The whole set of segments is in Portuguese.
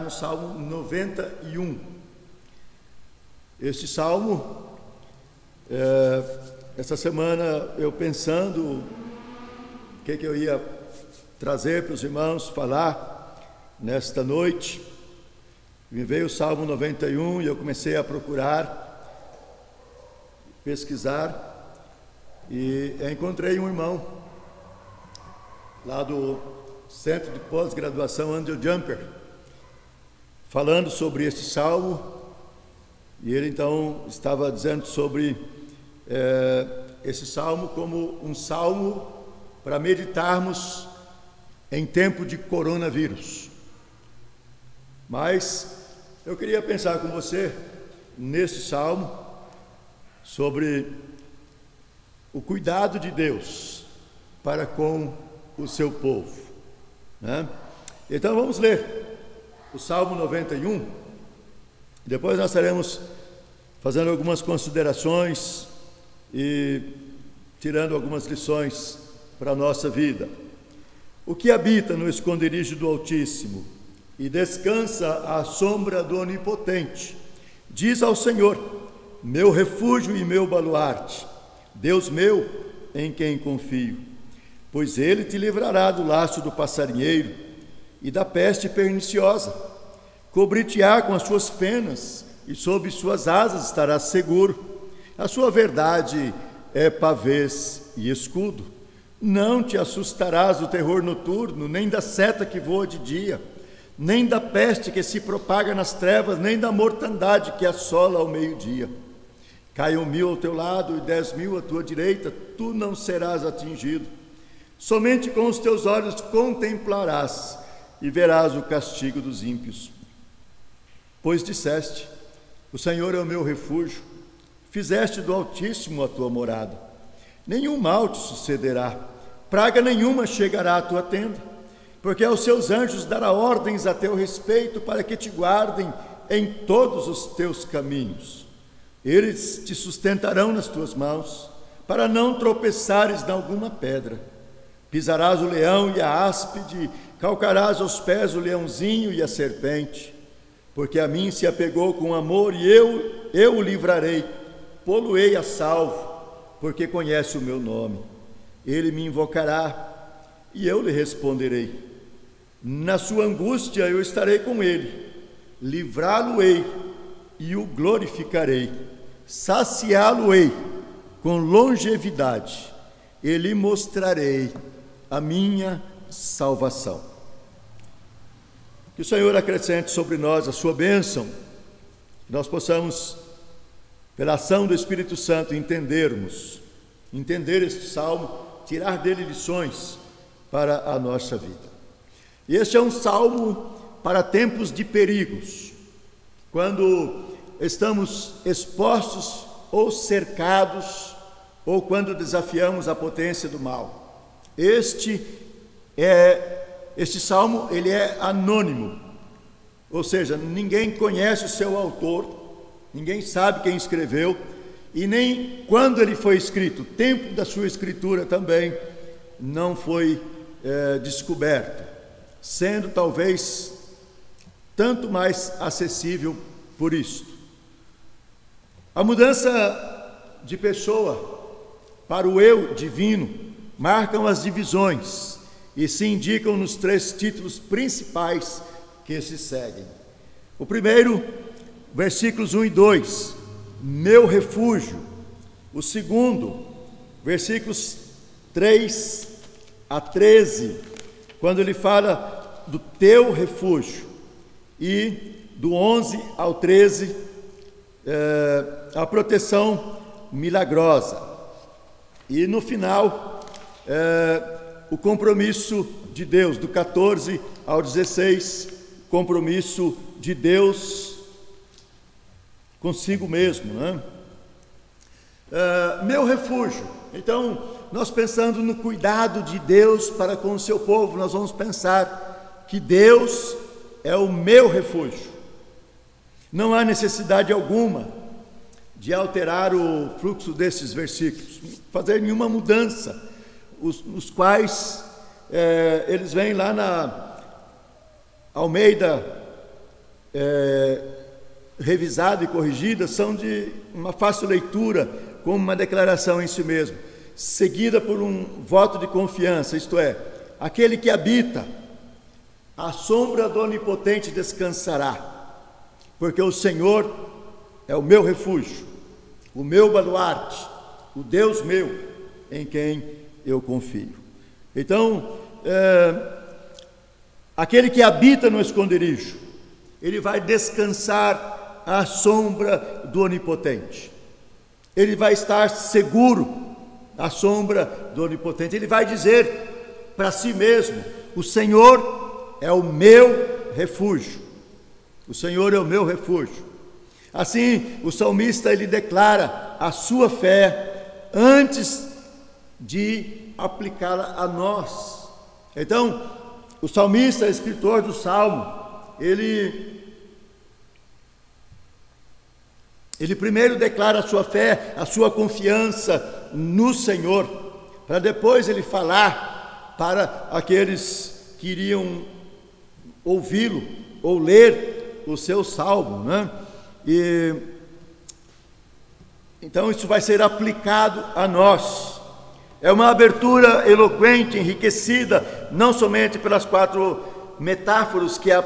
no Salmo 91. Este salmo, é, essa semana eu pensando o que, que eu ia trazer para os irmãos falar nesta noite, me veio o Salmo 91 e eu comecei a procurar, pesquisar e encontrei um irmão lá do Centro de Pós-Graduação Andrew Jumper falando sobre este salmo, e ele então estava dizendo sobre é, esse salmo como um salmo para meditarmos em tempo de coronavírus. Mas eu queria pensar com você nesse salmo sobre o cuidado de Deus para com o seu povo. Né? Então vamos ler o Salmo 91. Depois nós estaremos fazendo algumas considerações e tirando algumas lições para a nossa vida. O que habita no esconderijo do Altíssimo e descansa à sombra do Onipotente, diz ao Senhor: Meu refúgio e meu baluarte, Deus meu, em quem confio. Pois ele te livrará do laço do passarinheiro e da peste perniciosa. Cobrir-te-á com as suas penas, e sob suas asas estarás seguro. A sua verdade é pavês e escudo. Não te assustarás do terror noturno, nem da seta que voa de dia, nem da peste que se propaga nas trevas, nem da mortandade que assola ao meio-dia. Caiam mil ao teu lado e dez mil à tua direita, tu não serás atingido. Somente com os teus olhos contemplarás e verás o castigo dos ímpios. Pois disseste: O Senhor é o meu refúgio, fizeste do Altíssimo a tua morada. Nenhum mal te sucederá, praga nenhuma chegará à tua tenda, porque aos seus anjos dará ordens a teu respeito para que te guardem em todos os teus caminhos. Eles te sustentarão nas tuas mãos, para não tropeçares em alguma pedra. Pisarás o leão e a áspide, calcarás aos pés o leãozinho e a serpente, porque a mim se apegou com amor e eu, eu o livrarei, poluei a salvo, porque conhece o meu nome. Ele me invocará e eu lhe responderei. Na sua angústia eu estarei com ele, livrá-lo-ei e o glorificarei, saciá-lo-ei com longevidade, e lhe mostrarei a minha salvação. Que o Senhor acrescente sobre nós a sua bênção, que nós possamos, pela ação do Espírito Santo, entendermos, entender este salmo, tirar dele lições para a nossa vida. E este é um salmo para tempos de perigos, quando estamos expostos ou cercados, ou quando desafiamos a potência do mal. Este é este salmo, ele é anônimo. Ou seja, ninguém conhece o seu autor, ninguém sabe quem escreveu e nem quando ele foi escrito. O tempo da sua escritura também não foi é, descoberto, sendo talvez tanto mais acessível por isto. A mudança de pessoa para o eu divino marcam as divisões e se indicam nos três títulos principais que se seguem. O primeiro, versículos 1 e 2, meu refúgio. O segundo, versículos 3 a 13, quando ele fala do teu refúgio. E do 11 ao 13, é, a proteção milagrosa. E no final, é, o compromisso de Deus, do 14 ao 16, compromisso de Deus consigo mesmo. Né? É, meu refúgio. Então, nós pensando no cuidado de Deus para com o seu povo, nós vamos pensar que Deus é o meu refúgio. Não há necessidade alguma de alterar o fluxo desses versículos, fazer nenhuma mudança os, os quais é, eles vêm lá na Almeida é, revisada e corrigida são de uma fácil leitura, como uma declaração em si mesmo, seguida por um voto de confiança, isto é, aquele que habita a sombra do Onipotente descansará, porque o Senhor é o meu refúgio, o meu baluarte, o Deus meu, em quem eu confio. Então, é, aquele que habita no esconderijo, ele vai descansar à sombra do Onipotente. Ele vai estar seguro à sombra do Onipotente. Ele vai dizer para si mesmo: O Senhor é o meu refúgio. O Senhor é o meu refúgio. Assim, o salmista ele declara a sua fé antes de aplicá-la a nós. Então, o salmista, escritor do salmo, ele ele primeiro declara a sua fé, a sua confiança no Senhor, para depois ele falar para aqueles que iriam ouvi-lo ou ler o seu salmo, né? E então isso vai ser aplicado a nós. É uma abertura eloquente, enriquecida, não somente pelas quatro metáforas que, a,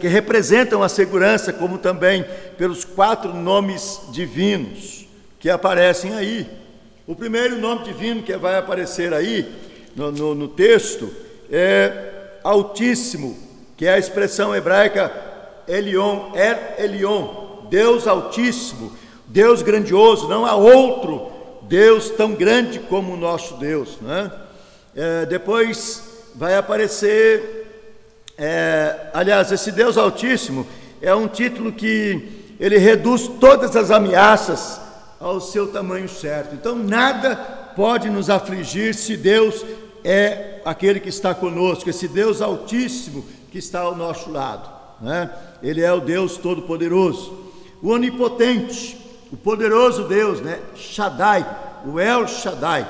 que representam a segurança, como também pelos quatro nomes divinos que aparecem aí. O primeiro nome divino que vai aparecer aí no, no, no texto é Altíssimo, que é a expressão hebraica Elion, Er Elion, Deus Altíssimo, Deus grandioso, não há outro Deus tão grande como o nosso Deus. Né? É, depois vai aparecer, é, aliás, esse Deus Altíssimo é um título que ele reduz todas as ameaças ao seu tamanho certo. Então, nada pode nos afligir se Deus é aquele que está conosco, esse Deus Altíssimo que está ao nosso lado. Né? Ele é o Deus Todo-Poderoso, o Onipotente, o poderoso Deus, né? Shaddai, o El Shaddai,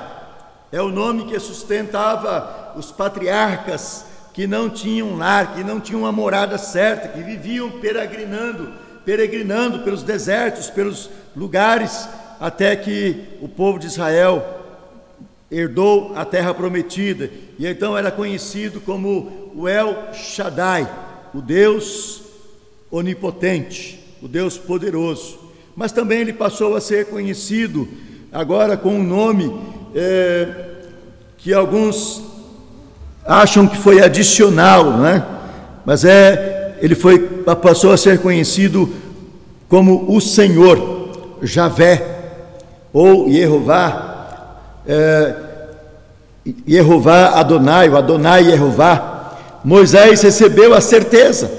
é o nome que sustentava os patriarcas que não tinham lar, que não tinham uma morada certa, que viviam peregrinando, peregrinando pelos desertos, pelos lugares, até que o povo de Israel herdou a terra prometida, e então era conhecido como o El Shaddai, o Deus onipotente, o Deus poderoso mas também ele passou a ser conhecido agora com um nome é, que alguns acham que foi adicional, né? mas é, ele foi, passou a ser conhecido como o Senhor, Javé, ou Jeová, é, Jeová Adonai, o Adonai Jeová. Moisés recebeu a certeza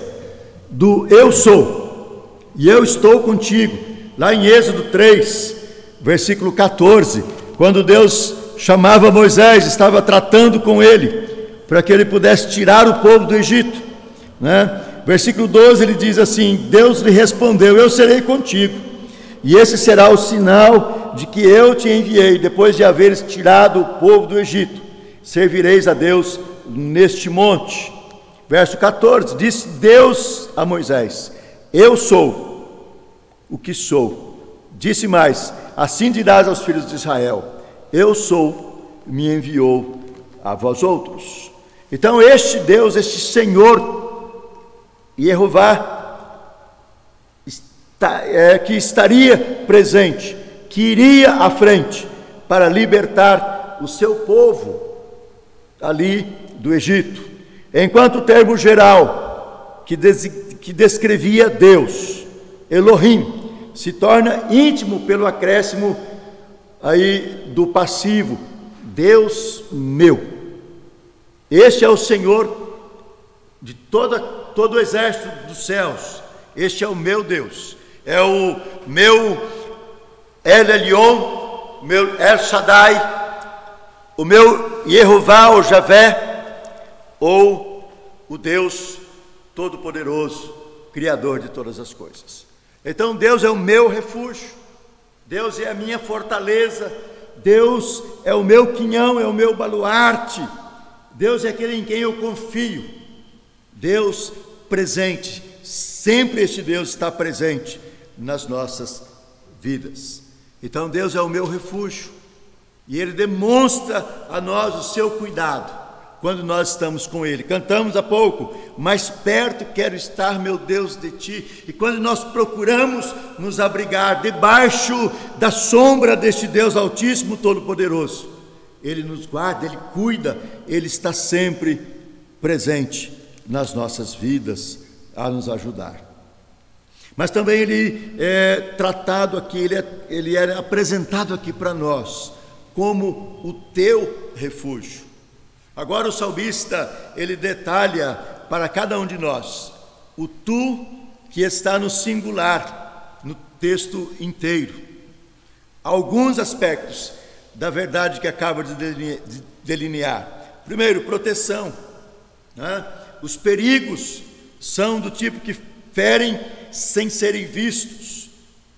do eu sou, e eu estou contigo Lá em Êxodo 3, versículo 14, quando Deus chamava Moisés, estava tratando com ele, para que ele pudesse tirar o povo do Egito. Né? Versículo 12 ele diz assim: Deus lhe respondeu: Eu serei contigo, e esse será o sinal de que eu te enviei, depois de haveres tirado o povo do Egito. Servireis a Deus neste monte. Verso 14: Disse Deus a Moisés: Eu sou o que sou. Disse mais: Assim dirás aos filhos de Israel: Eu sou, me enviou a vós outros. Então, este Deus, este Senhor, Jeová, está, é, que estaria presente, que iria à frente para libertar o seu povo ali do Egito. Enquanto o termo geral que, des, que descrevia Deus, Elohim, se torna íntimo pelo acréscimo aí do passivo, Deus meu. Este é o Senhor de toda, todo o exército dos céus. Este é o meu Deus. É o meu El Elion, meu El Shaddai, o meu Jeová ou Javé, ou o Deus Todo-Poderoso, Criador de todas as coisas. Então Deus é o meu refúgio, Deus é a minha fortaleza, Deus é o meu quinhão, é o meu baluarte, Deus é aquele em quem eu confio, Deus presente, sempre este Deus está presente nas nossas vidas. Então Deus é o meu refúgio e Ele demonstra a nós o seu cuidado quando nós estamos com Ele. Cantamos há pouco, mais perto quero estar, meu Deus, de Ti. E quando nós procuramos nos abrigar debaixo da sombra deste Deus Altíssimo, Todo-Poderoso, Ele nos guarda, Ele cuida, Ele está sempre presente nas nossas vidas a nos ajudar. Mas também ele é tratado aqui, ele é, ele é apresentado aqui para nós como o teu refúgio. Agora o salmista, ele detalha para cada um de nós o tu que está no singular, no texto inteiro. Alguns aspectos da verdade que acaba de delinear. Primeiro, proteção. Né? Os perigos são do tipo que ferem sem serem vistos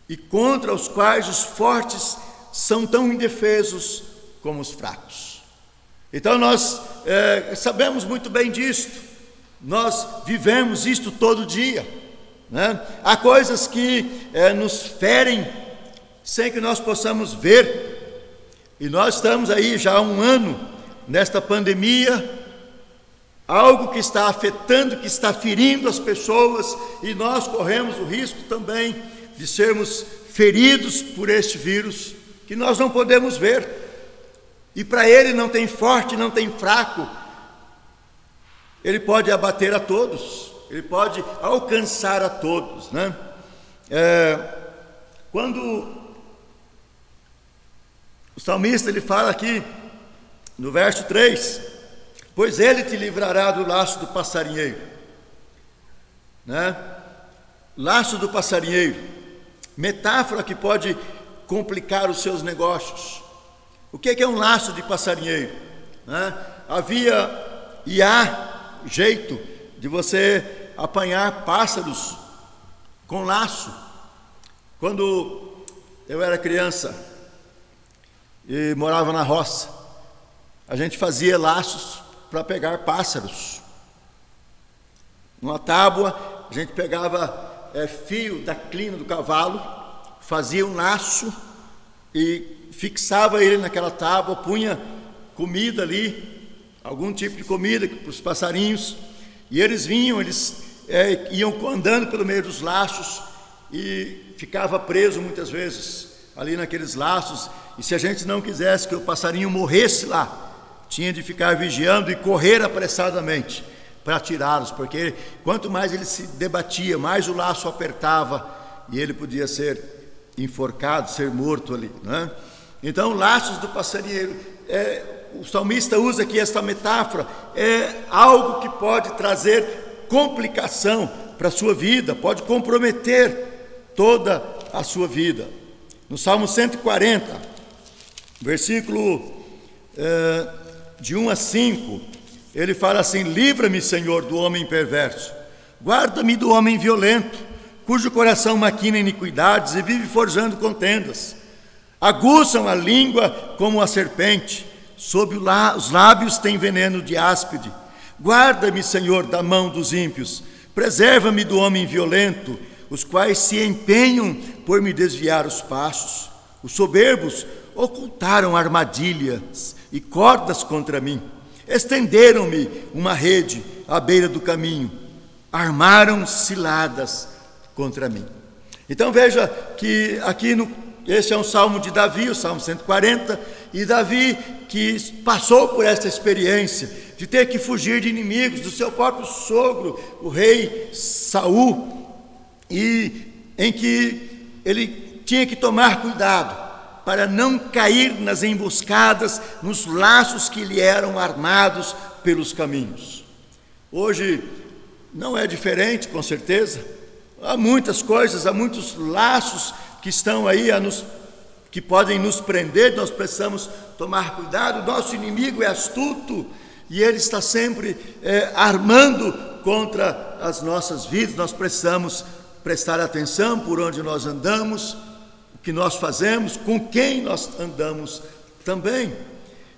e contra os quais os fortes são tão indefesos como os fracos. Então nós é, sabemos muito bem disto, nós vivemos isto todo dia. Né? Há coisas que é, nos ferem sem que nós possamos ver, e nós estamos aí já há um ano nesta pandemia, algo que está afetando, que está ferindo as pessoas, e nós corremos o risco também de sermos feridos por este vírus, que nós não podemos ver. E para ele não tem forte, não tem fraco. Ele pode abater a todos, ele pode alcançar a todos. Né? É, quando o salmista ele fala aqui no verso 3: Pois ele te livrará do laço do passarinheiro. Né? Laço do passarinheiro, metáfora que pode complicar os seus negócios. O que é um laço de passarinheiro? Né? Havia e há jeito de você apanhar pássaros com laço. Quando eu era criança e morava na roça, a gente fazia laços para pegar pássaros. Numa tábua, a gente pegava é, fio da crina do cavalo, fazia um laço e fixava ele naquela tábua, punha comida ali, algum tipo de comida para os passarinhos, e eles vinham, eles é, iam andando pelo meio dos laços e ficava preso muitas vezes ali naqueles laços. E se a gente não quisesse que o passarinho morresse lá, tinha de ficar vigiando e correr apressadamente para tirá-los, porque quanto mais ele se debatia, mais o laço apertava e ele podia ser enforcado, ser morto ali, né? Então, laços do passarinheiro, é, o salmista usa aqui esta metáfora, é algo que pode trazer complicação para a sua vida, pode comprometer toda a sua vida. No Salmo 140, versículo é, de 1 a 5, ele fala assim: Livra-me, Senhor, do homem perverso, guarda-me do homem violento, cujo coração maquina iniquidades e vive forjando contendas aguçam a língua como a serpente, sob os lábios tem veneno de áspide. Guarda-me, Senhor, da mão dos ímpios, preserva-me do homem violento, os quais se empenham por me desviar os passos. Os soberbos ocultaram armadilhas e cordas contra mim, estenderam-me uma rede à beira do caminho, armaram ciladas contra mim. Então veja que aqui no este é um salmo de Davi, o salmo 140, e Davi que passou por essa experiência de ter que fugir de inimigos, do seu próprio sogro, o rei Saul, e em que ele tinha que tomar cuidado para não cair nas emboscadas, nos laços que lhe eram armados pelos caminhos. Hoje não é diferente, com certeza. Há muitas coisas, há muitos laços que estão aí a nos que podem nos prender, nós precisamos tomar cuidado. Nosso inimigo é astuto e ele está sempre é, armando contra as nossas vidas. Nós precisamos prestar atenção por onde nós andamos, o que nós fazemos, com quem nós andamos também.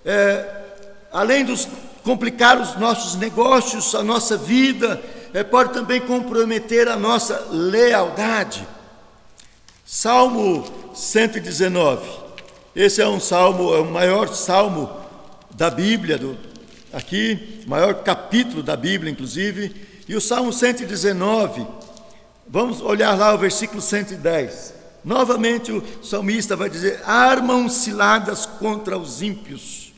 É, além de complicar os nossos negócios, a nossa vida, é, pode também comprometer a nossa lealdade. Salmo 119. Esse é um salmo, é o maior salmo da Bíblia, do, aqui, maior capítulo da Bíblia, inclusive. E o Salmo 119, vamos olhar lá o versículo 110. Novamente o salmista vai dizer: armam ciladas contra os ímpios,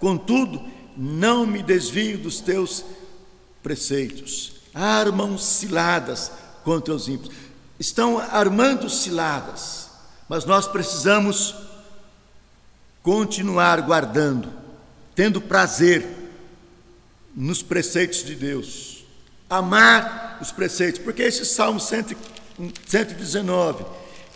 contudo, não me desvio dos teus preceitos. Armam ciladas contra os ímpios. Estão armando ciladas, mas nós precisamos continuar guardando, tendo prazer nos preceitos de Deus, amar os preceitos, porque esse Salmo 119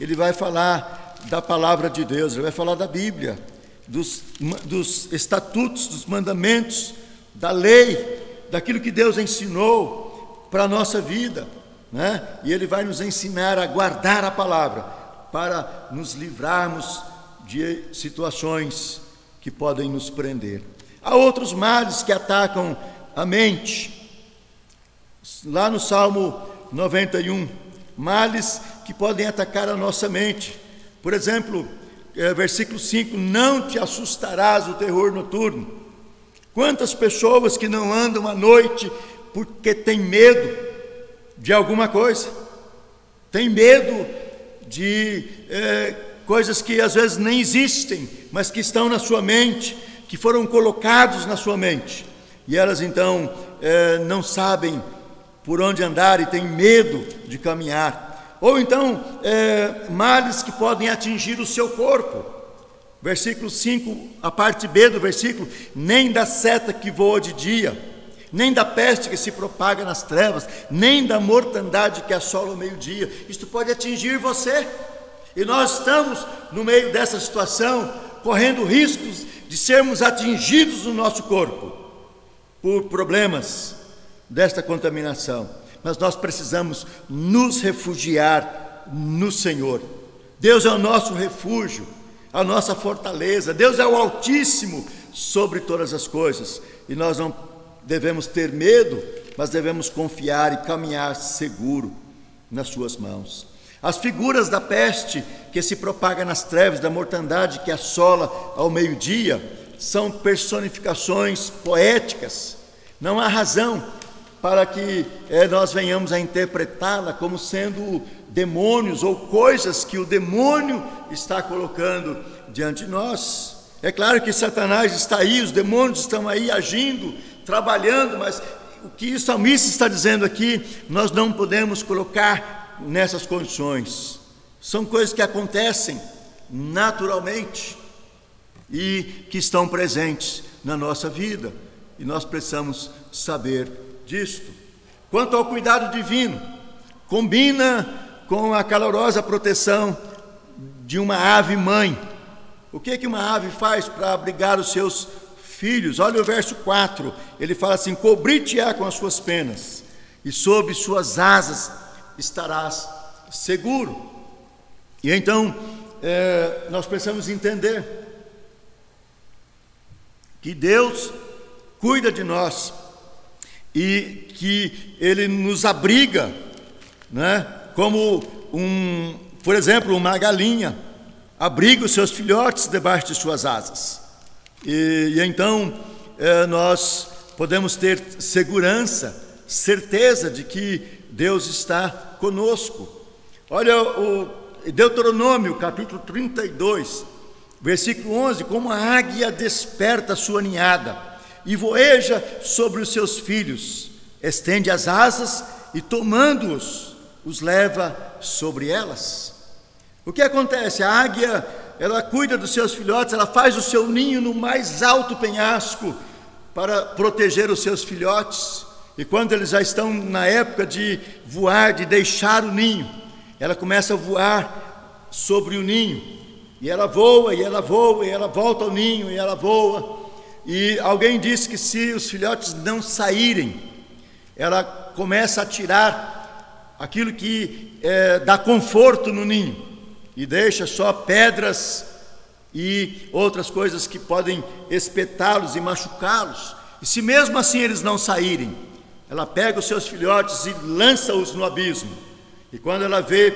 ele vai falar da palavra de Deus, ele vai falar da Bíblia, dos, dos estatutos, dos mandamentos, da lei, daquilo que Deus ensinou para a nossa vida, né? E ele vai nos ensinar a guardar a palavra para nos livrarmos de situações que podem nos prender. Há outros males que atacam a mente. Lá no Salmo 91, males que podem atacar a nossa mente. Por exemplo, é, versículo 5: Não te assustarás o terror noturno. Quantas pessoas que não andam à noite porque tem medo de alguma coisa, tem medo de é, coisas que às vezes nem existem, mas que estão na sua mente, que foram colocados na sua mente, e elas então é, não sabem por onde andar e têm medo de caminhar. Ou então é, males que podem atingir o seu corpo. Versículo 5, a parte B do versículo: nem da seta que voa de dia, nem da peste que se propaga nas trevas, nem da mortandade que assola o meio-dia. Isto pode atingir você. E nós estamos no meio dessa situação, correndo riscos de sermos atingidos no nosso corpo por problemas desta contaminação mas nós precisamos nos refugiar no Senhor. Deus é o nosso refúgio, a nossa fortaleza. Deus é o Altíssimo sobre todas as coisas. E nós não devemos ter medo, mas devemos confiar e caminhar seguro nas Suas mãos. As figuras da peste que se propaga nas trevas, da mortandade que assola ao meio-dia, são personificações poéticas. Não há razão para que é, nós venhamos a interpretá-la como sendo demônios ou coisas que o demônio está colocando diante de nós. É claro que Satanás está aí, os demônios estão aí agindo, trabalhando, mas o que o salmista está dizendo aqui, nós não podemos colocar nessas condições. São coisas que acontecem naturalmente e que estão presentes na nossa vida, e nós precisamos saber disto. Quanto ao cuidado divino, combina com a calorosa proteção de uma ave mãe. O que, é que uma ave faz para abrigar os seus filhos? Olha o verso 4, ele fala assim: Cobrir-te-á com as suas penas, e sob suas asas estarás seguro. E então, é, nós precisamos entender que Deus cuida de nós, e que ele nos abriga, né? como um, por exemplo, uma galinha abriga os seus filhotes debaixo de suas asas. E, e então é, nós podemos ter segurança, certeza de que Deus está conosco. Olha o Deuteronômio, capítulo 32, versículo 11: Como a águia desperta sua ninhada e voeja sobre os seus filhos, estende as asas e, tomando-os, os leva sobre elas. O que acontece? A águia, ela cuida dos seus filhotes, ela faz o seu ninho no mais alto penhasco para proteger os seus filhotes. E quando eles já estão na época de voar, de deixar o ninho, ela começa a voar sobre o ninho. E ela voa, e ela voa, e ela volta ao ninho, e ela voa. E alguém disse que se os filhotes não saírem, ela começa a tirar aquilo que é, dá conforto no ninho e deixa só pedras e outras coisas que podem espetá-los e machucá-los. E se mesmo assim eles não saírem, ela pega os seus filhotes e lança-os no abismo. E quando ela vê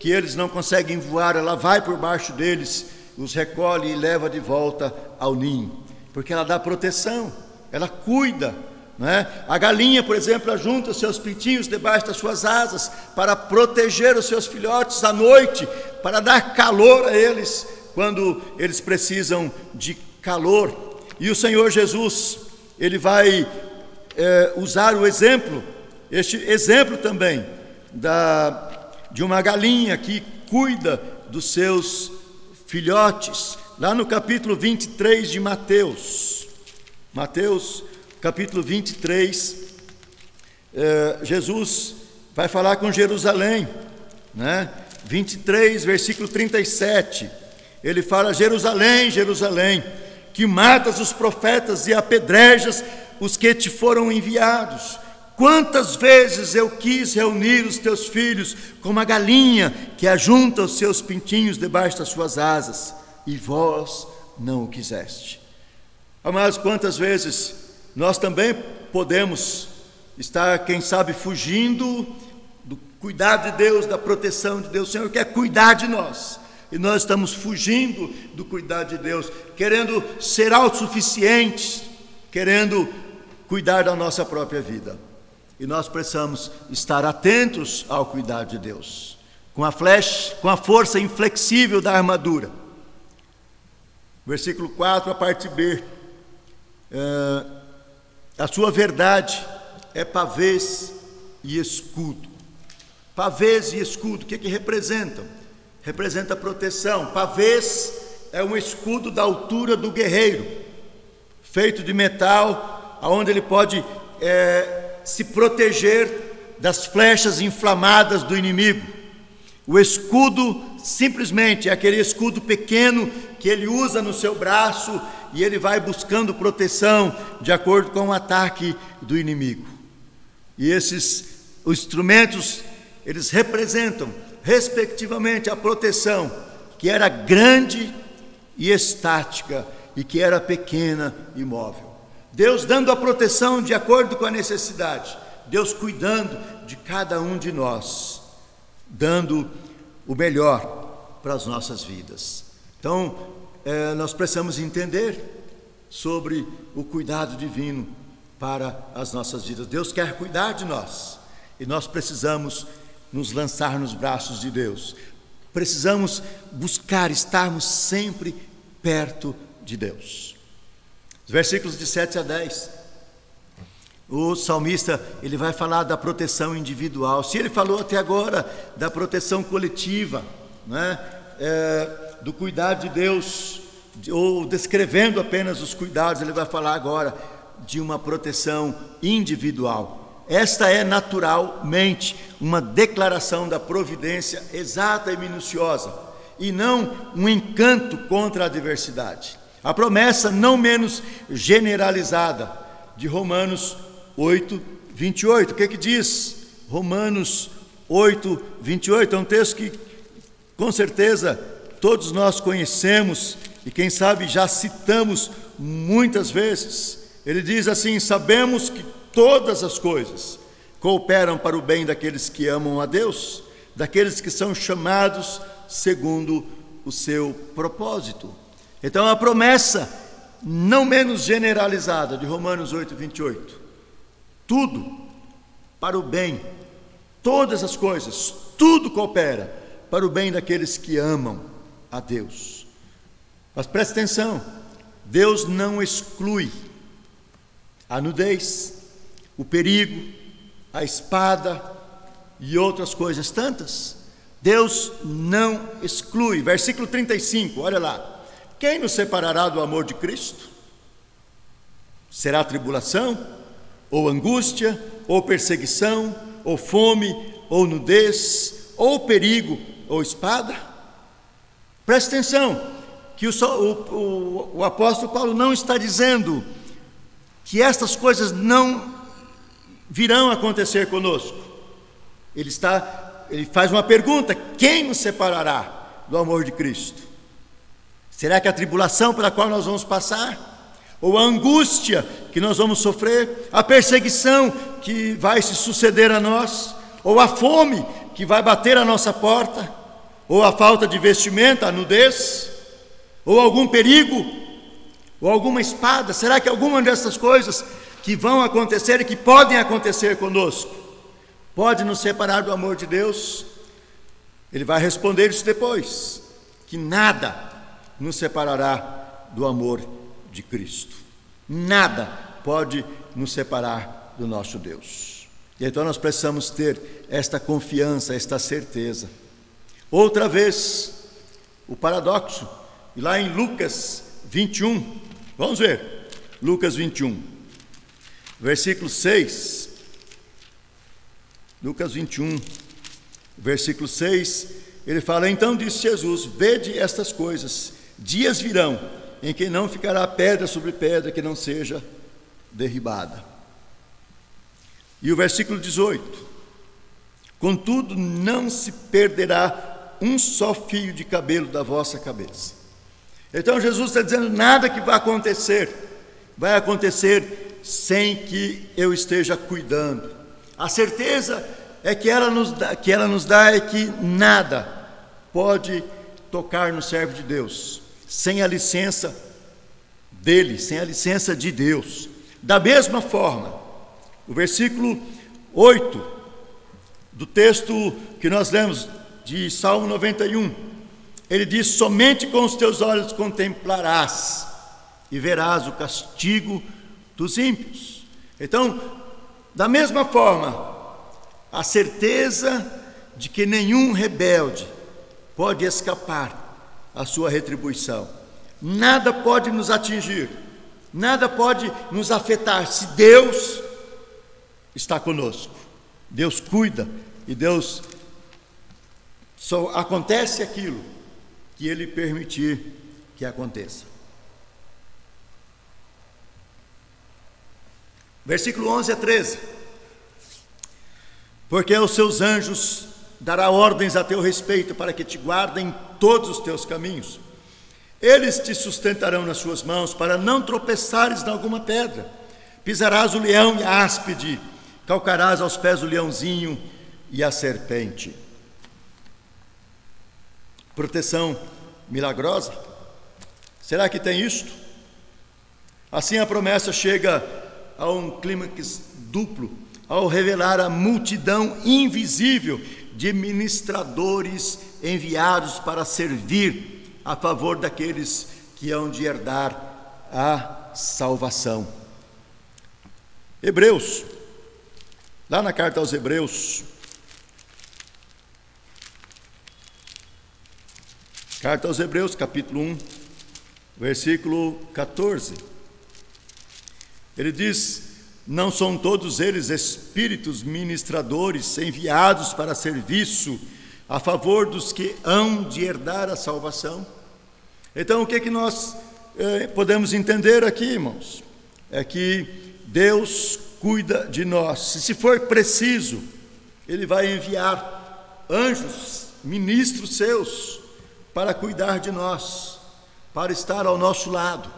que eles não conseguem voar, ela vai por baixo deles, os recolhe e leva de volta ao ninho, porque ela dá proteção, ela cuida. Né? A galinha, por exemplo, ajunta os seus pintinhos debaixo das suas asas para proteger os seus filhotes à noite, para dar calor a eles quando eles precisam de calor. E o Senhor Jesus, ele vai é, usar o exemplo, este exemplo também, da, de uma galinha que cuida dos seus filhotes, lá no capítulo 23 de Mateus. Mateus, capítulo 23, é, Jesus vai falar com Jerusalém, né? 23, versículo 37. Ele fala: Jerusalém, Jerusalém, que matas os profetas e apedrejas os que te foram enviados. Quantas vezes eu quis reunir os teus filhos como a galinha que ajunta os seus pintinhos debaixo das suas asas, e vós não o quiseste. Amados, quantas vezes nós também podemos estar, quem sabe, fugindo do cuidado de Deus, da proteção de Deus. O Senhor quer cuidar de nós. E nós estamos fugindo do cuidado de Deus, querendo ser autossuficientes, querendo cuidar da nossa própria vida. E nós precisamos estar atentos ao cuidado de Deus, com a flecha, com a força inflexível da armadura. Versículo 4, a parte B. É, a sua verdade é pavês e escudo. Pavês e escudo, o que, que representam? Representa proteção. Pavês é um escudo da altura do guerreiro, feito de metal, aonde ele pode é, se proteger das flechas inflamadas do inimigo. O escudo simplesmente é aquele escudo pequeno que ele usa no seu braço e ele vai buscando proteção de acordo com o ataque do inimigo. E esses instrumentos, eles representam, respectivamente, a proteção que era grande e estática e que era pequena e móvel. Deus dando a proteção de acordo com a necessidade, Deus cuidando de cada um de nós, dando o melhor para as nossas vidas. Então, é, nós precisamos entender sobre o cuidado divino para as nossas vidas. Deus quer cuidar de nós e nós precisamos nos lançar nos braços de Deus. Precisamos buscar estarmos sempre perto de Deus. Os versículos de 7 a 10. O salmista ele vai falar da proteção individual. Se ele falou até agora da proteção coletiva, né, é, do cuidado de Deus, ou descrevendo apenas os cuidados, ele vai falar agora de uma proteção individual. Esta é naturalmente uma declaração da providência exata e minuciosa, e não um encanto contra a adversidade. A promessa não menos generalizada de Romanos 8, 28. O que, é que diz? Romanos 8, 28. É um texto que, com certeza, todos nós conhecemos e, quem sabe, já citamos muitas vezes. Ele diz assim: Sabemos que todas as coisas cooperam para o bem daqueles que amam a Deus, daqueles que são chamados segundo o seu propósito. Então, a promessa, não menos generalizada, de Romanos 8, 28. Tudo para o bem, todas as coisas, tudo coopera para o bem daqueles que amam a Deus. Mas preste atenção: Deus não exclui a nudez, o perigo, a espada e outras coisas tantas. Deus não exclui. Versículo 35, olha lá. Quem nos separará do amor de Cristo? Será tribulação, ou angústia, ou perseguição, ou fome, ou nudez, ou perigo, ou espada? Preste atenção, que o, o, o, apóstolo Paulo não está dizendo que estas coisas não virão acontecer conosco. Ele está, ele faz uma pergunta: quem nos separará do amor de Cristo? Será que a tribulação pela qual nós vamos passar? Ou a angústia que nós vamos sofrer? A perseguição que vai se suceder a nós, ou a fome que vai bater a nossa porta, ou a falta de vestimenta, a nudez, ou algum perigo, ou alguma espada? Será que alguma dessas coisas que vão acontecer e que podem acontecer conosco pode nos separar do amor de Deus? Ele vai responder isso depois: que nada nos separará do amor de Cristo. Nada pode nos separar do nosso Deus. E então nós precisamos ter esta confiança, esta certeza. Outra vez, o paradoxo, lá em Lucas 21, vamos ver, Lucas 21, versículo 6. Lucas 21, versículo 6, ele fala: Então disse Jesus: Vede estas coisas, dias virão em que não ficará pedra sobre pedra que não seja derribada. E o versículo 18: Contudo, não se perderá um só fio de cabelo da vossa cabeça. Então Jesus está dizendo: nada que vai acontecer, vai acontecer sem que eu esteja cuidando. A certeza é que ela nos dá, que ela nos dá é que nada pode tocar no servo de Deus sem a licença dele, sem a licença de Deus. Da mesma forma, o versículo 8 do texto que nós lemos de Salmo 91, ele diz: Somente com os teus olhos contemplarás e verás o castigo dos ímpios. Então, da mesma forma, a certeza de que nenhum rebelde pode escapar à sua retribuição. Nada pode nos atingir, nada pode nos afetar se Deus está conosco. Deus cuida e Deus só acontece aquilo que Ele permitir que aconteça. Versículo 11 a 13. Porque aos seus anjos dará ordens a teu respeito para que te guardem todos os teus caminhos. Eles te sustentarão nas suas mãos para não tropeçares em alguma pedra. Pisarás o leão e a áspide, calcarás aos pés o leãozinho e a serpente. Proteção milagrosa? Será que tem isto? Assim a promessa chega a um clímax duplo ao revelar a multidão invisível de ministradores enviados para servir a favor daqueles que hão de herdar a salvação. Hebreus, lá na carta aos Hebreus, Carta aos Hebreus, capítulo 1, versículo 14. Ele diz: Não são todos eles espíritos ministradores enviados para serviço a favor dos que hão de herdar a salvação? Então, o que, é que nós eh, podemos entender aqui, irmãos? É que Deus cuida de nós. E se for preciso, Ele vai enviar anjos, ministros seus, para cuidar de nós, para estar ao nosso lado.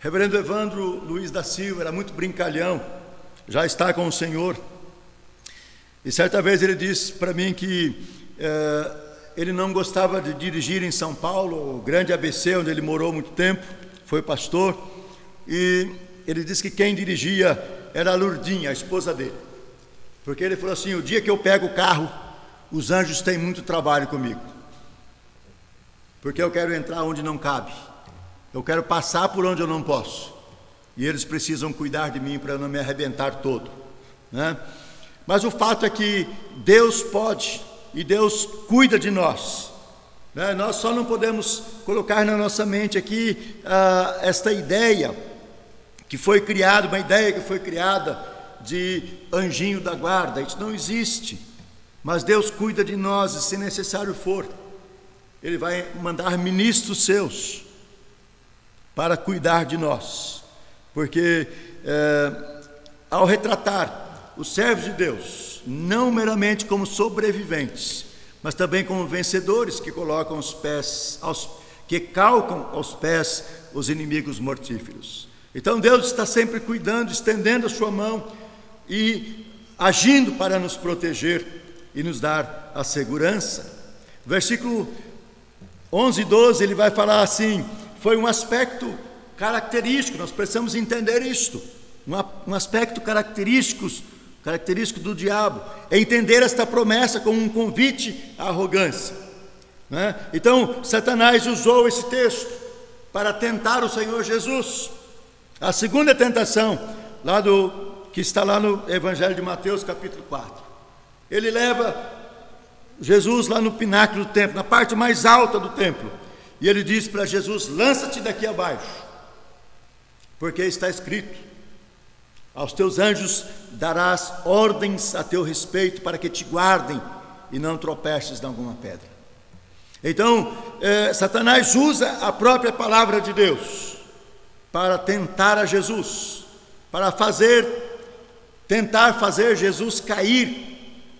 Reverendo Evandro Luiz da Silva era muito brincalhão, já está com o Senhor. E certa vez ele disse para mim que eh, ele não gostava de dirigir em São Paulo, o grande ABC, onde ele morou muito tempo, foi pastor, e ele disse que quem dirigia era a Lurdinha, a esposa dele. Porque ele falou assim: o dia que eu pego o carro, os anjos têm muito trabalho comigo porque eu quero entrar onde não cabe, eu quero passar por onde eu não posso, e eles precisam cuidar de mim para eu não me arrebentar todo. Né? Mas o fato é que Deus pode e Deus cuida de nós. Né? Nós só não podemos colocar na nossa mente aqui ah, esta ideia que foi criada, uma ideia que foi criada de anjinho da guarda. Isso não existe. Mas Deus cuida de nós e, se necessário for, ele vai mandar ministros seus para cuidar de nós, porque é, ao retratar os servos de Deus, não meramente como sobreviventes, mas também como vencedores que colocam os pés, aos, que calcam aos pés os inimigos mortíferos. Então Deus está sempre cuidando, estendendo a sua mão e agindo para nos proteger e nos dar a segurança. Versículo 11 e 12 ele vai falar assim: foi um aspecto característico, nós precisamos entender isto, um, aspecto característico, característico do diabo, é entender esta promessa como um convite à arrogância. Né? Então, Satanás usou esse texto para tentar o Senhor Jesus. A segunda tentação, lá do que está lá no Evangelho de Mateus, capítulo 4. Ele leva Jesus lá no pináculo do templo, na parte mais alta do templo, e ele diz para Jesus: Lança-te daqui abaixo, porque está escrito: Aos teus anjos darás ordens a teu respeito para que te guardem e não tropeces em alguma pedra. Então, eh, Satanás usa a própria palavra de Deus para tentar a Jesus, para fazer, tentar fazer Jesus cair,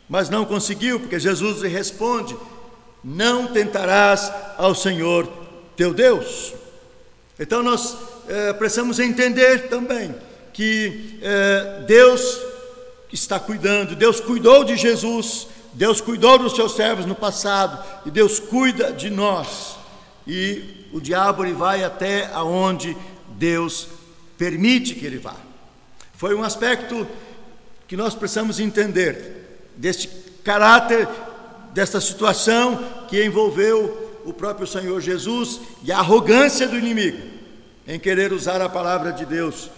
mas não conseguiu, porque Jesus lhe responde: Não tentarás ao Senhor teu Deus. Então, nós eh, precisamos entender também que eh, Deus está cuidando, Deus cuidou de Jesus Deus cuidou dos seus servos no passado e Deus cuida de nós. E o diabo ele vai até aonde Deus permite que ele vá. Foi um aspecto que nós precisamos entender deste caráter desta situação que envolveu o próprio Senhor Jesus e a arrogância do inimigo em querer usar a palavra de Deus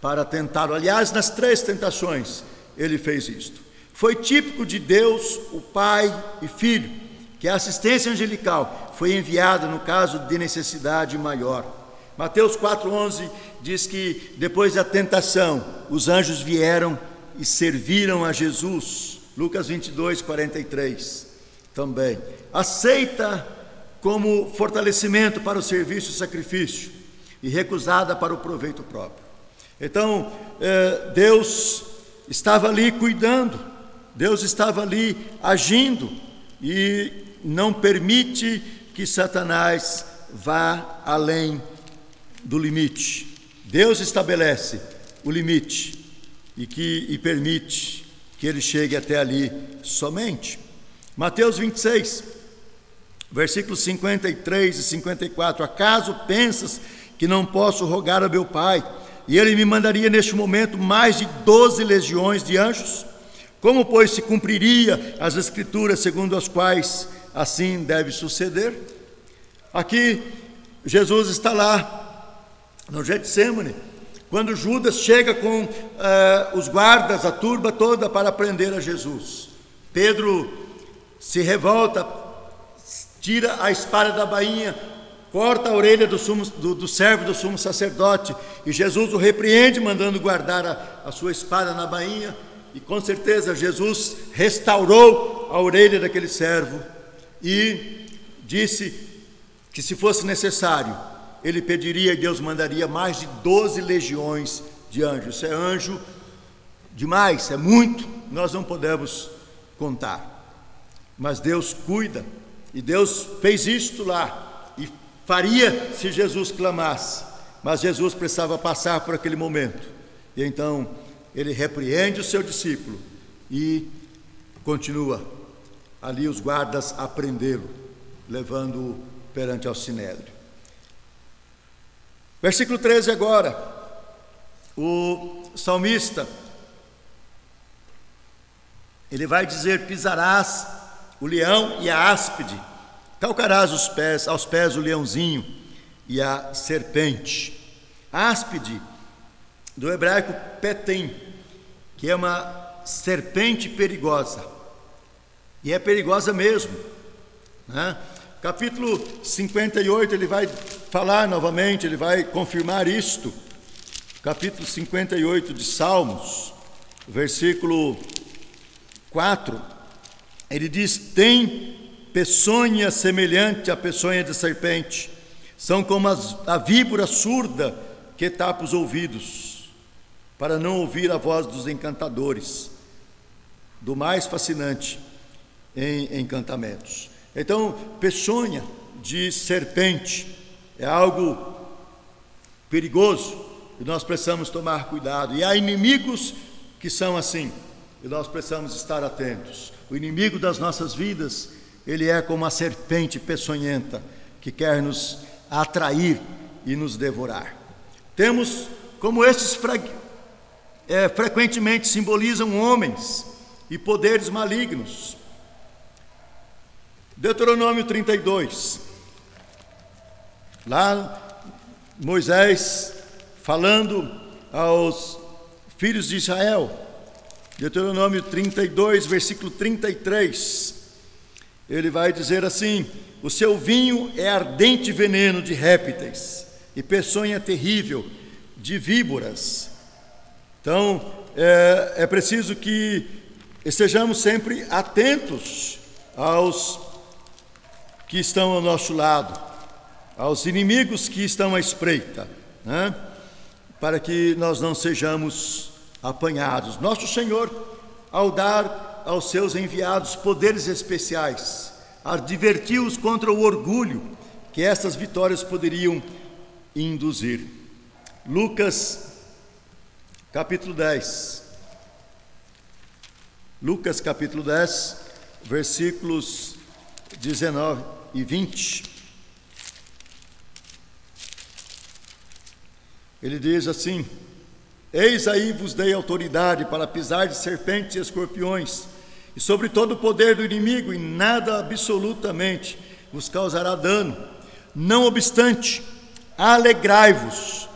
para tentá-lo. Aliás, nas três tentações ele fez isto. Foi típico de Deus, o Pai e Filho, que a assistência angelical foi enviada no caso de necessidade maior. Mateus 4,11 diz que depois da tentação, os anjos vieram e serviram a Jesus. Lucas 22, 43 também. Aceita como fortalecimento para o serviço e sacrifício e recusada para o proveito próprio. Então, eh, Deus estava ali cuidando Deus estava ali agindo e não permite que Satanás vá além do limite. Deus estabelece o limite e que e permite que ele chegue até ali somente. Mateus 26, versículos 53 e 54. Acaso pensas que não posso rogar a meu Pai e ele me mandaria neste momento mais de doze legiões de anjos? Como, pois, se cumpriria as Escrituras segundo as quais assim deve suceder? Aqui, Jesus está lá, no Getsemane, quando Judas chega com eh, os guardas, a turba toda, para prender a Jesus. Pedro se revolta, tira a espada da bainha, corta a orelha do, sumo, do, do servo do sumo sacerdote, e Jesus o repreende, mandando guardar a, a sua espada na bainha. E com certeza Jesus restaurou a orelha daquele servo e disse que se fosse necessário, ele pediria e Deus mandaria mais de 12 legiões de anjos. Isso é anjo demais, é muito, nós não podemos contar. Mas Deus cuida, e Deus fez isto lá, e faria se Jesus clamasse, mas Jesus precisava passar por aquele momento. E então ele repreende o seu discípulo e continua ali os guardas a prendê-lo, levando-o perante ao sinédrio. Versículo 13 agora, o salmista, ele vai dizer: pisarás o leão e a áspide, calcarás os pés, aos pés o leãozinho e a serpente. Áspide do hebraico petem, que é uma serpente perigosa. E é perigosa mesmo. Né? Capítulo 58, ele vai falar novamente, ele vai confirmar isto. Capítulo 58 de Salmos, versículo 4, ele diz: Tem peçonha semelhante à peçonha de serpente, são como a víbora surda que tapa os ouvidos para não ouvir a voz dos encantadores, do mais fascinante em encantamentos. Então, peçonha de serpente é algo perigoso, e nós precisamos tomar cuidado. E há inimigos que são assim, e nós precisamos estar atentos. O inimigo das nossas vidas, ele é como a serpente peçonhenta que quer nos atrair e nos devorar. Temos como estes é, frequentemente simbolizam homens e poderes malignos. Deuteronômio 32. Lá Moisés falando aos filhos de Israel. Deuteronômio 32, versículo 33. Ele vai dizer assim: O seu vinho é ardente veneno de répteis e peçonha terrível de víboras. Então, é, é preciso que estejamos sempre atentos aos que estão ao nosso lado, aos inimigos que estão à espreita, né? para que nós não sejamos apanhados. Nosso Senhor, ao dar aos seus enviados poderes especiais, advertiu-os contra o orgulho que essas vitórias poderiam induzir. Lucas, capítulo 10. Lucas, capítulo 10, versículos 19 e 20. Ele diz assim: Eis aí vos dei autoridade para pisar de serpentes e escorpiões, e sobre todo o poder do inimigo, e nada absolutamente vos causará dano. Não obstante, alegrai-vos,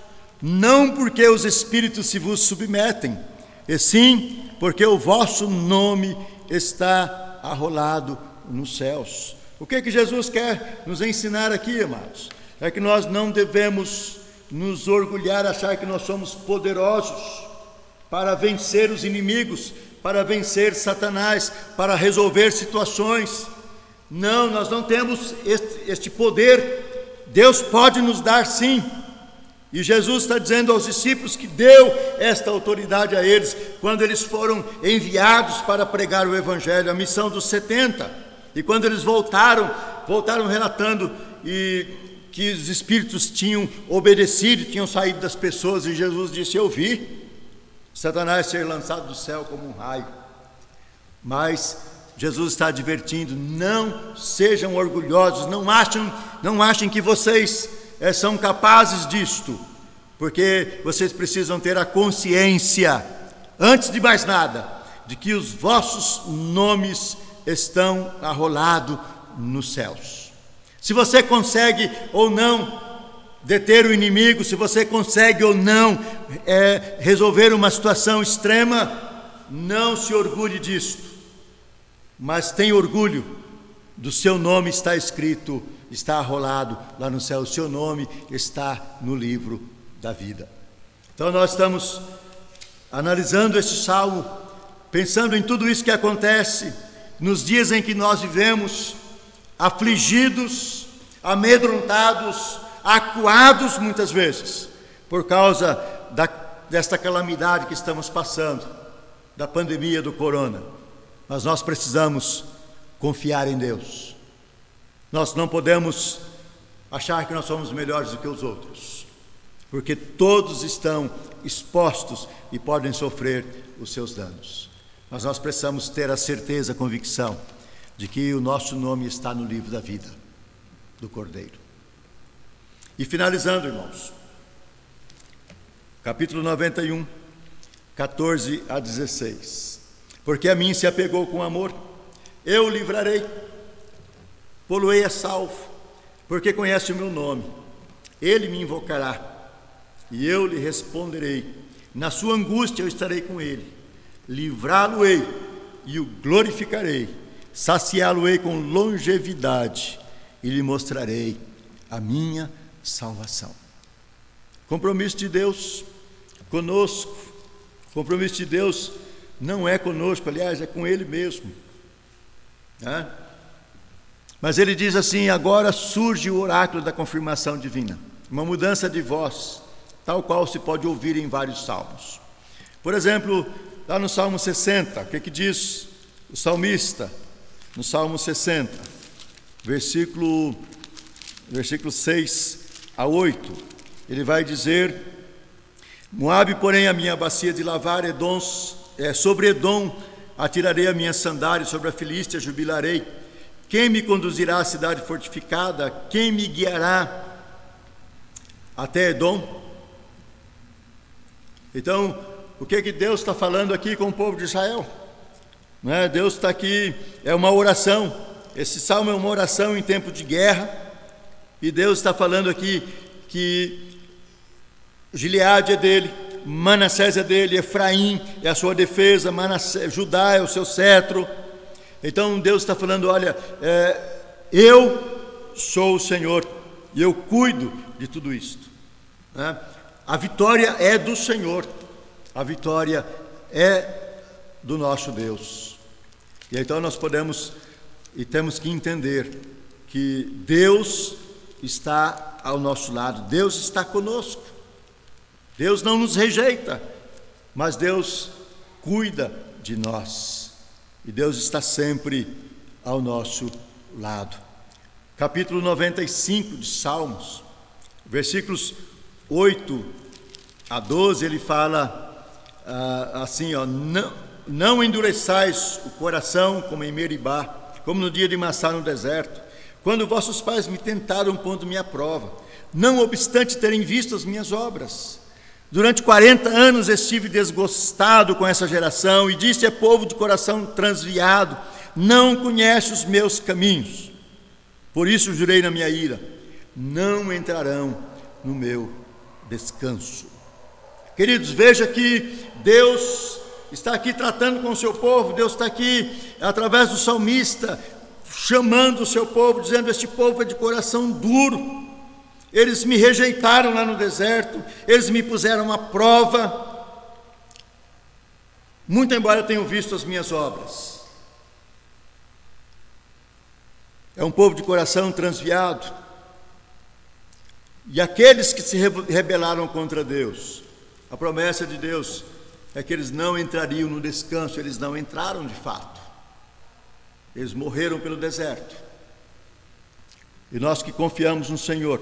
não porque os espíritos se vos submetem, e sim porque o vosso nome está arrolado nos céus. O que, é que Jesus quer nos ensinar aqui, amados? É que nós não devemos nos orgulhar, achar que nós somos poderosos para vencer os inimigos, para vencer Satanás, para resolver situações. Não, nós não temos este, este poder. Deus pode nos dar sim. E Jesus está dizendo aos discípulos que deu esta autoridade a eles quando eles foram enviados para pregar o Evangelho, a missão dos 70. E quando eles voltaram, voltaram relatando e que os espíritos tinham obedecido, tinham saído das pessoas, e Jesus disse: Eu vi Satanás ser lançado do céu como um raio. Mas Jesus está advertindo: não sejam orgulhosos, não achem, não achem que vocês é, são capazes disto, porque vocês precisam ter a consciência, antes de mais nada, de que os vossos nomes estão arrolados nos céus. Se você consegue ou não deter o inimigo, se você consegue ou não é, resolver uma situação extrema, não se orgulhe disto, mas tenha orgulho do seu nome está escrito, está arrolado lá no céu, o seu nome está no livro da vida. Então nós estamos analisando este salmo, pensando em tudo isso que acontece nos dias em que nós vivemos, afligidos, amedrontados, acuados muitas vezes, por causa da, desta calamidade que estamos passando, da pandemia do corona. Mas nós precisamos confiar em Deus. Nós não podemos achar que nós somos melhores do que os outros, porque todos estão expostos e podem sofrer os seus danos. Mas nós precisamos ter a certeza, a convicção de que o nosso nome está no livro da vida do Cordeiro. E finalizando, irmãos, capítulo 91, 14 a 16. Porque a mim se apegou com amor, eu o livrarei, poluei a salvo, porque conhece o meu nome. Ele me invocará, e eu lhe responderei. Na sua angústia eu estarei com ele, livrá-lo-ei e o glorificarei saciá-lo-ei com longevidade e lhe mostrarei a minha salvação. Compromisso de Deus conosco, compromisso de Deus não é conosco, aliás, é com Ele mesmo. Né? Mas ele diz assim: agora surge o oráculo da confirmação divina, uma mudança de voz, tal qual se pode ouvir em vários salmos. Por exemplo, lá no Salmo 60, o que, que diz o salmista? No Salmo 60, versículo, versículo 6 a 8, ele vai dizer: Moabe, porém, a minha bacia de lavar, Edoms, é, sobre Edom atirarei a minha sandália, sobre a Filístia jubilarei. Quem me conduzirá à cidade fortificada? Quem me guiará até Edom? Então, o que que Deus está falando aqui com o povo de Israel? Não é? Deus está aqui, é uma oração. Esse salmo é uma oração em tempo de guerra. E Deus está falando aqui que Gileade é dele, Manassés é dele, Efraim é a sua defesa, Judá é o seu cetro. Então Deus está falando: olha, é, eu sou o Senhor e eu cuido de tudo isto. Né? A vitória é do Senhor, a vitória é do nosso Deus. E então nós podemos e temos que entender que Deus está ao nosso lado, Deus está conosco. Deus não nos rejeita, mas Deus cuida de nós. E Deus está sempre ao nosso lado. Capítulo 95 de Salmos, versículos 8 a 12, ele fala ah, assim: ó, não, não endureçais o coração como em Meribá, como no dia de Massá no deserto, quando vossos pais me tentaram pondo minha prova, não obstante terem visto as minhas obras. Durante 40 anos estive desgostado com essa geração e disse a povo de coração transviado: Não conhece os meus caminhos. Por isso jurei na minha ira: Não entrarão no meu descanso. Queridos, veja que Deus está aqui tratando com o seu povo, Deus está aqui, através do salmista, chamando o seu povo, dizendo: Este povo é de coração duro eles me rejeitaram lá no deserto, eles me puseram à prova, muito embora tenham visto as minhas obras. É um povo de coração transviado. E aqueles que se rebelaram contra Deus, a promessa de Deus é que eles não entrariam no descanso, eles não entraram de fato. Eles morreram pelo deserto. E nós que confiamos no Senhor,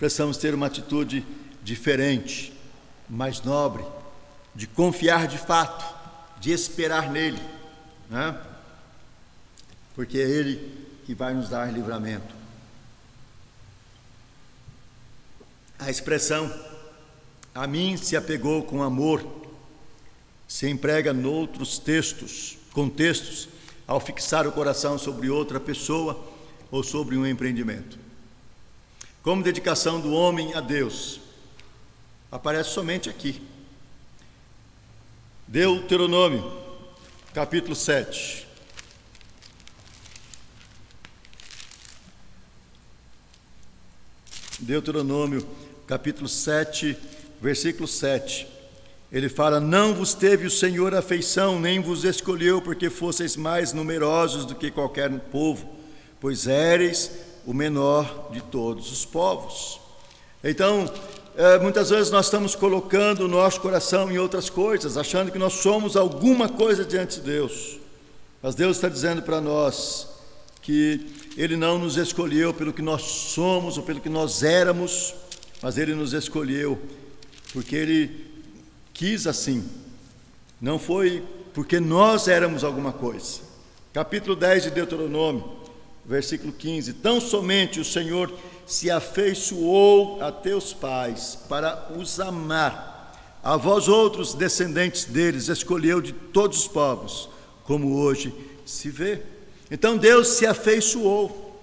precisamos ter uma atitude diferente, mais nobre, de confiar de fato, de esperar nele, né? porque é Ele que vai nos dar livramento. A expressão a mim se apegou com amor se emprega noutros textos, contextos, ao fixar o coração sobre outra pessoa ou sobre um empreendimento como dedicação do homem a Deus, aparece somente aqui. Deuteronômio, capítulo 7. Deuteronômio, capítulo 7, versículo 7. Ele fala: Não vos teve o Senhor afeição, nem vos escolheu, porque fosseis mais numerosos do que qualquer povo, pois éreis o menor de todos os povos. Então, é, muitas vezes nós estamos colocando o nosso coração em outras coisas, achando que nós somos alguma coisa diante de Deus. Mas Deus está dizendo para nós que Ele não nos escolheu pelo que nós somos ou pelo que nós éramos, mas Ele nos escolheu porque Ele quis assim. Não foi porque nós éramos alguma coisa. Capítulo 10 de Deuteronômio versículo 15: Tão somente o Senhor se afeiçoou a teus pais para os amar, a vós outros descendentes deles, escolheu de todos os povos, como hoje se vê. Então Deus se afeiçoou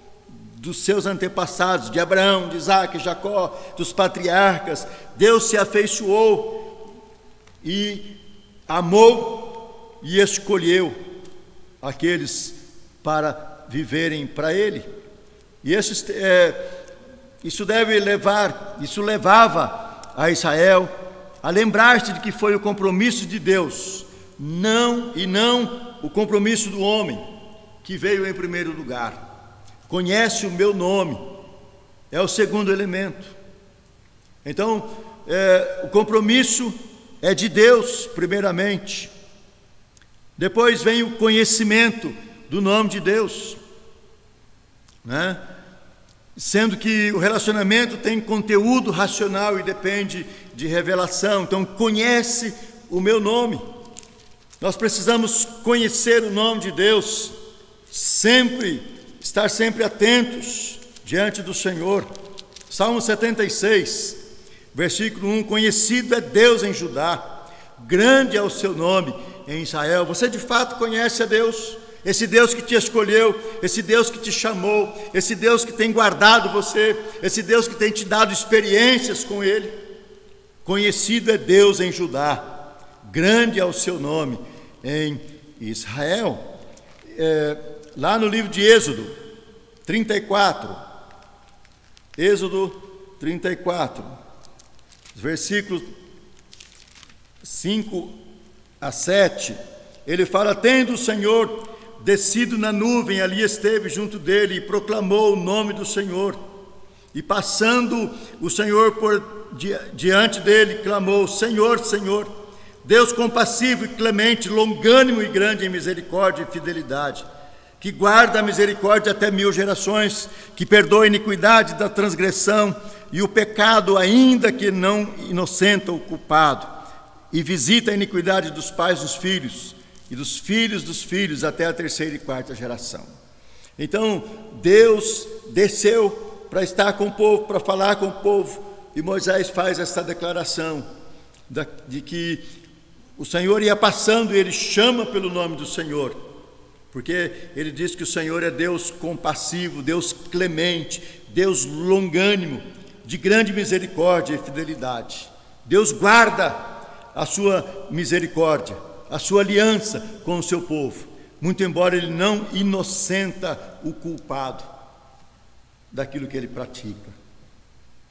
dos seus antepassados, de Abraão, de Isaac, Jacó, dos patriarcas, Deus se afeiçoou e amou e escolheu aqueles para viverem para Ele. E esse, é, isso deve levar, isso levava a Israel a lembrar-se de que foi o compromisso de Deus, não e não o compromisso do homem, que veio em primeiro lugar. Conhece o meu nome, é o segundo elemento. Então, é, o compromisso é de Deus, primeiramente. Depois vem o conhecimento do nome de Deus. Né? sendo que o relacionamento tem conteúdo racional e depende de revelação. Então, conhece o meu nome. Nós precisamos conhecer o nome de Deus, sempre, estar sempre atentos diante do Senhor. Salmo 76, versículo 1: Conhecido é Deus em Judá, grande é o seu nome em Israel. Você de fato conhece a Deus? esse Deus que te escolheu, esse Deus que te chamou, esse Deus que tem guardado você, esse Deus que tem te dado experiências com Ele. Conhecido é Deus em Judá, grande é o seu nome em Israel. É, lá no livro de Êxodo 34, Êxodo 34, versículos 5 a 7, ele fala: Tendo o Senhor descido na nuvem, ali esteve junto dele e proclamou o nome do Senhor. E passando o Senhor por diante dele, clamou: Senhor, Senhor, Deus compassivo e clemente, longânimo e grande em misericórdia e fidelidade, que guarda a misericórdia até mil gerações, que perdoa a iniquidade da transgressão e o pecado, ainda que não inocenta o culpado, e visita a iniquidade dos pais dos filhos e dos filhos dos filhos até a terceira e quarta geração. Então, Deus desceu para estar com o povo, para falar com o povo, e Moisés faz essa declaração de que o Senhor ia passando e ele chama pelo nome do Senhor, porque ele diz que o Senhor é Deus compassivo, Deus clemente, Deus longânimo, de grande misericórdia e fidelidade. Deus guarda a sua misericórdia a sua aliança com o seu povo, muito embora ele não inocenta o culpado daquilo que ele pratica.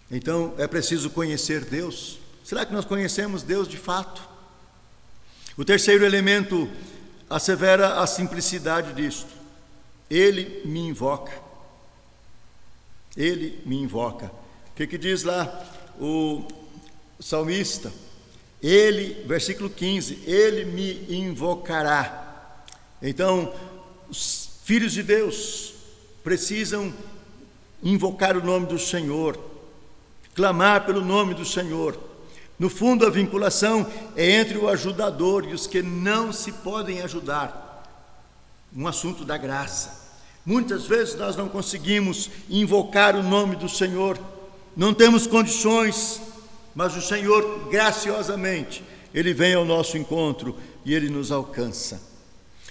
Então é preciso conhecer Deus. Será que nós conhecemos Deus de fato? O terceiro elemento assevera a simplicidade disto. Ele me invoca. Ele me invoca. O que, que diz lá o salmista? Ele, versículo 15, ele me invocará. Então, os filhos de Deus precisam invocar o nome do Senhor, clamar pelo nome do Senhor. No fundo, a vinculação é entre o ajudador e os que não se podem ajudar. Um assunto da graça. Muitas vezes nós não conseguimos invocar o nome do Senhor, não temos condições, mas o Senhor, graciosamente, Ele vem ao nosso encontro e Ele nos alcança.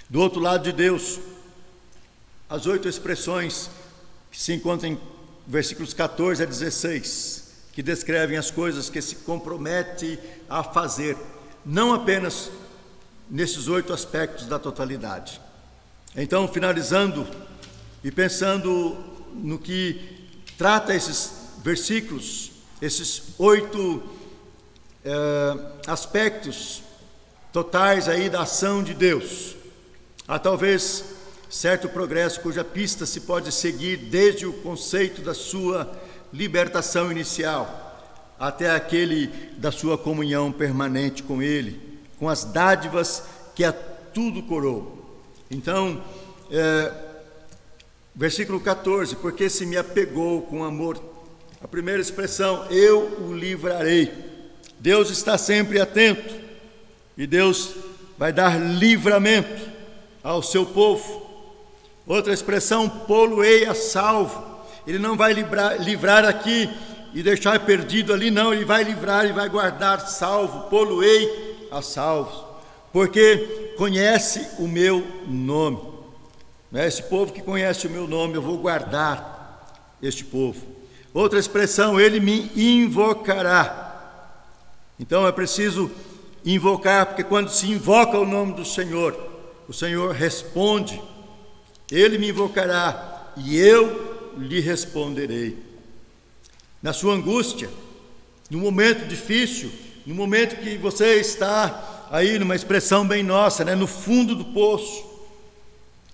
Do outro lado de Deus, as oito expressões que se encontram em versículos 14 a 16, que descrevem as coisas que se compromete a fazer, não apenas nesses oito aspectos da totalidade. Então, finalizando e pensando no que trata esses versículos, esses oito é, aspectos totais aí da ação de Deus. Há talvez certo progresso cuja pista se pode seguir desde o conceito da sua libertação inicial até aquele da sua comunhão permanente com Ele, com as dádivas que a tudo coroou. Então, é, versículo 14: Porque se me apegou com amor a primeira expressão, eu o livrarei. Deus está sempre atento e Deus vai dar livramento ao seu povo. Outra expressão, poluei a salvo. Ele não vai livrar, livrar aqui e deixar perdido ali, não, ele vai livrar e vai guardar salvo, poluei a salvo, porque conhece o meu nome. É esse povo que conhece o meu nome, eu vou guardar este povo. Outra expressão, ele me invocará. Então é preciso invocar, porque quando se invoca o nome do Senhor, o Senhor responde. Ele me invocará e eu lhe responderei. Na sua angústia, no momento difícil, no momento que você está aí numa expressão bem nossa, né, no fundo do poço,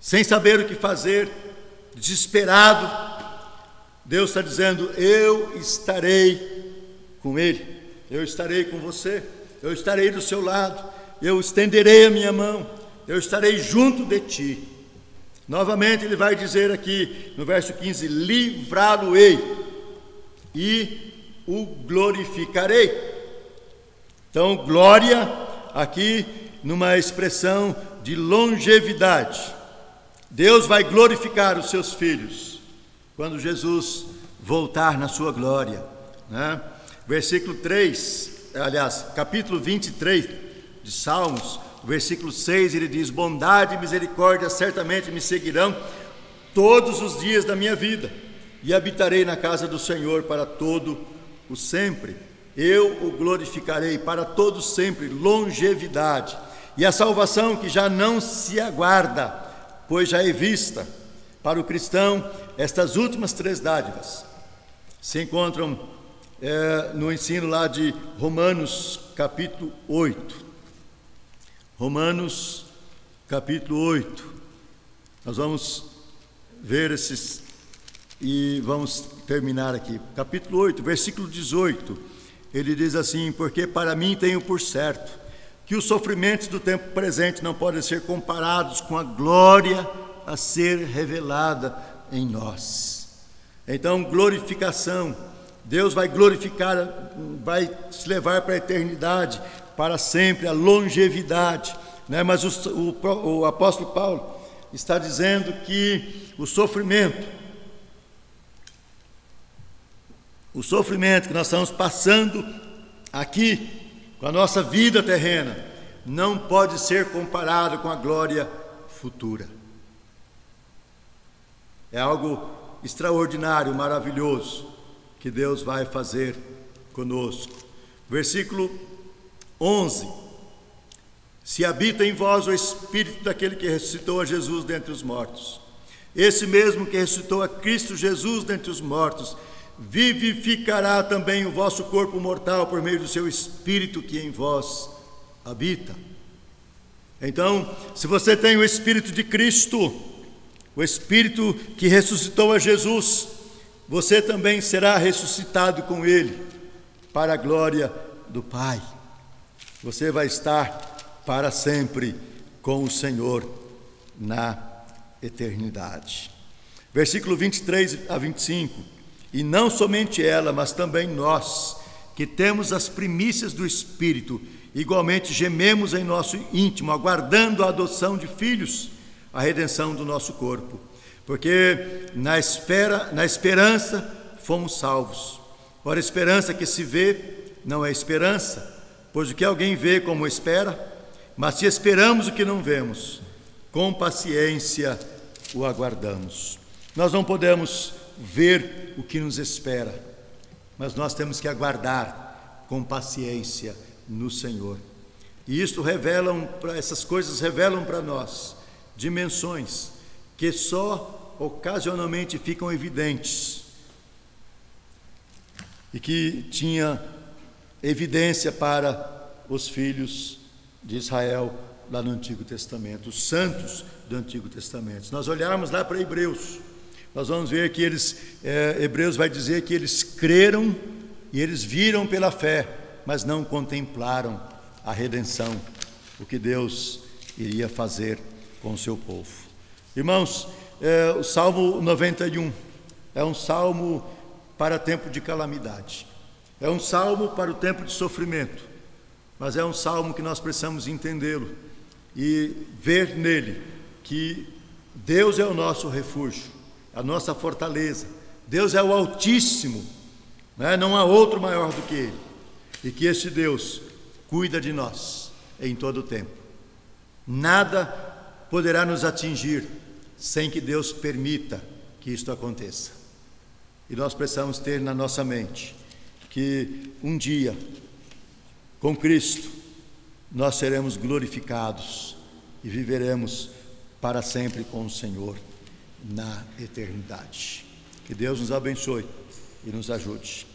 sem saber o que fazer, desesperado, Deus está dizendo: Eu estarei com Ele, eu estarei com você, eu estarei do seu lado, eu estenderei a minha mão, eu estarei junto de ti. Novamente ele vai dizer aqui no verso 15: livrá-lo-ei e o glorificarei. Então, glória aqui numa expressão de longevidade. Deus vai glorificar os seus filhos quando Jesus voltar na sua glória. Né? Versículo 3, aliás, capítulo 23 de Salmos, versículo 6, ele diz: Bondade e misericórdia certamente me seguirão todos os dias da minha vida, e habitarei na casa do Senhor para todo o sempre. Eu o glorificarei para todo sempre, longevidade. E a salvação que já não se aguarda, pois já é vista. Para o cristão, estas últimas três dádivas se encontram é, no ensino lá de Romanos capítulo 8. Romanos capítulo 8. Nós vamos ver esses e vamos terminar aqui. Capítulo 8, versículo 18. Ele diz assim: Porque para mim tenho por certo que os sofrimentos do tempo presente não podem ser comparados com a glória a ser revelada em nós. Então, glorificação Deus vai glorificar, vai se levar para a eternidade, para sempre, a longevidade. Né? Mas o, o, o apóstolo Paulo está dizendo que o sofrimento, o sofrimento que nós estamos passando aqui, com a nossa vida terrena, não pode ser comparado com a glória futura. É algo extraordinário, maravilhoso que Deus vai fazer conosco. Versículo 11: Se habita em vós o Espírito daquele que ressuscitou a Jesus dentre os mortos, esse mesmo que ressuscitou a Cristo Jesus dentre os mortos, vivificará também o vosso corpo mortal por meio do seu Espírito que em vós habita. Então, se você tem o Espírito de Cristo, o Espírito que ressuscitou a Jesus, você também será ressuscitado com Ele para a glória do Pai. Você vai estar para sempre com o Senhor na eternidade. Versículo 23 a 25. E não somente ela, mas também nós, que temos as primícias do Espírito, igualmente gememos em nosso íntimo, aguardando a adoção de filhos, a redenção do nosso corpo porque na, espera, na esperança fomos salvos. Ora, esperança que se vê não é esperança, pois o que alguém vê como espera, mas se esperamos o que não vemos, com paciência o aguardamos. Nós não podemos ver o que nos espera, mas nós temos que aguardar com paciência no Senhor. E isto revelam, essas coisas revelam para nós dimensões que só ocasionalmente ficam evidentes e que tinha evidência para os filhos de Israel lá no Antigo Testamento, os santos do Antigo Testamento. Se nós olharmos lá para Hebreus, nós vamos ver que eles, é, Hebreus vai dizer que eles creram e eles viram pela fé, mas não contemplaram a redenção, o que Deus iria fazer com o seu povo. Irmãos, é, o Salmo 91 é um salmo para tempo de calamidade, é um salmo para o tempo de sofrimento, mas é um salmo que nós precisamos entendê-lo e ver nele que Deus é o nosso refúgio, a nossa fortaleza, Deus é o Altíssimo, né? não há outro maior do que Ele, e que esse Deus cuida de nós em todo o tempo. Nada poderá nos atingir sem que Deus permita que isto aconteça. E nós precisamos ter na nossa mente que um dia, com Cristo, nós seremos glorificados e viveremos para sempre com o Senhor na eternidade. Que Deus nos abençoe e nos ajude.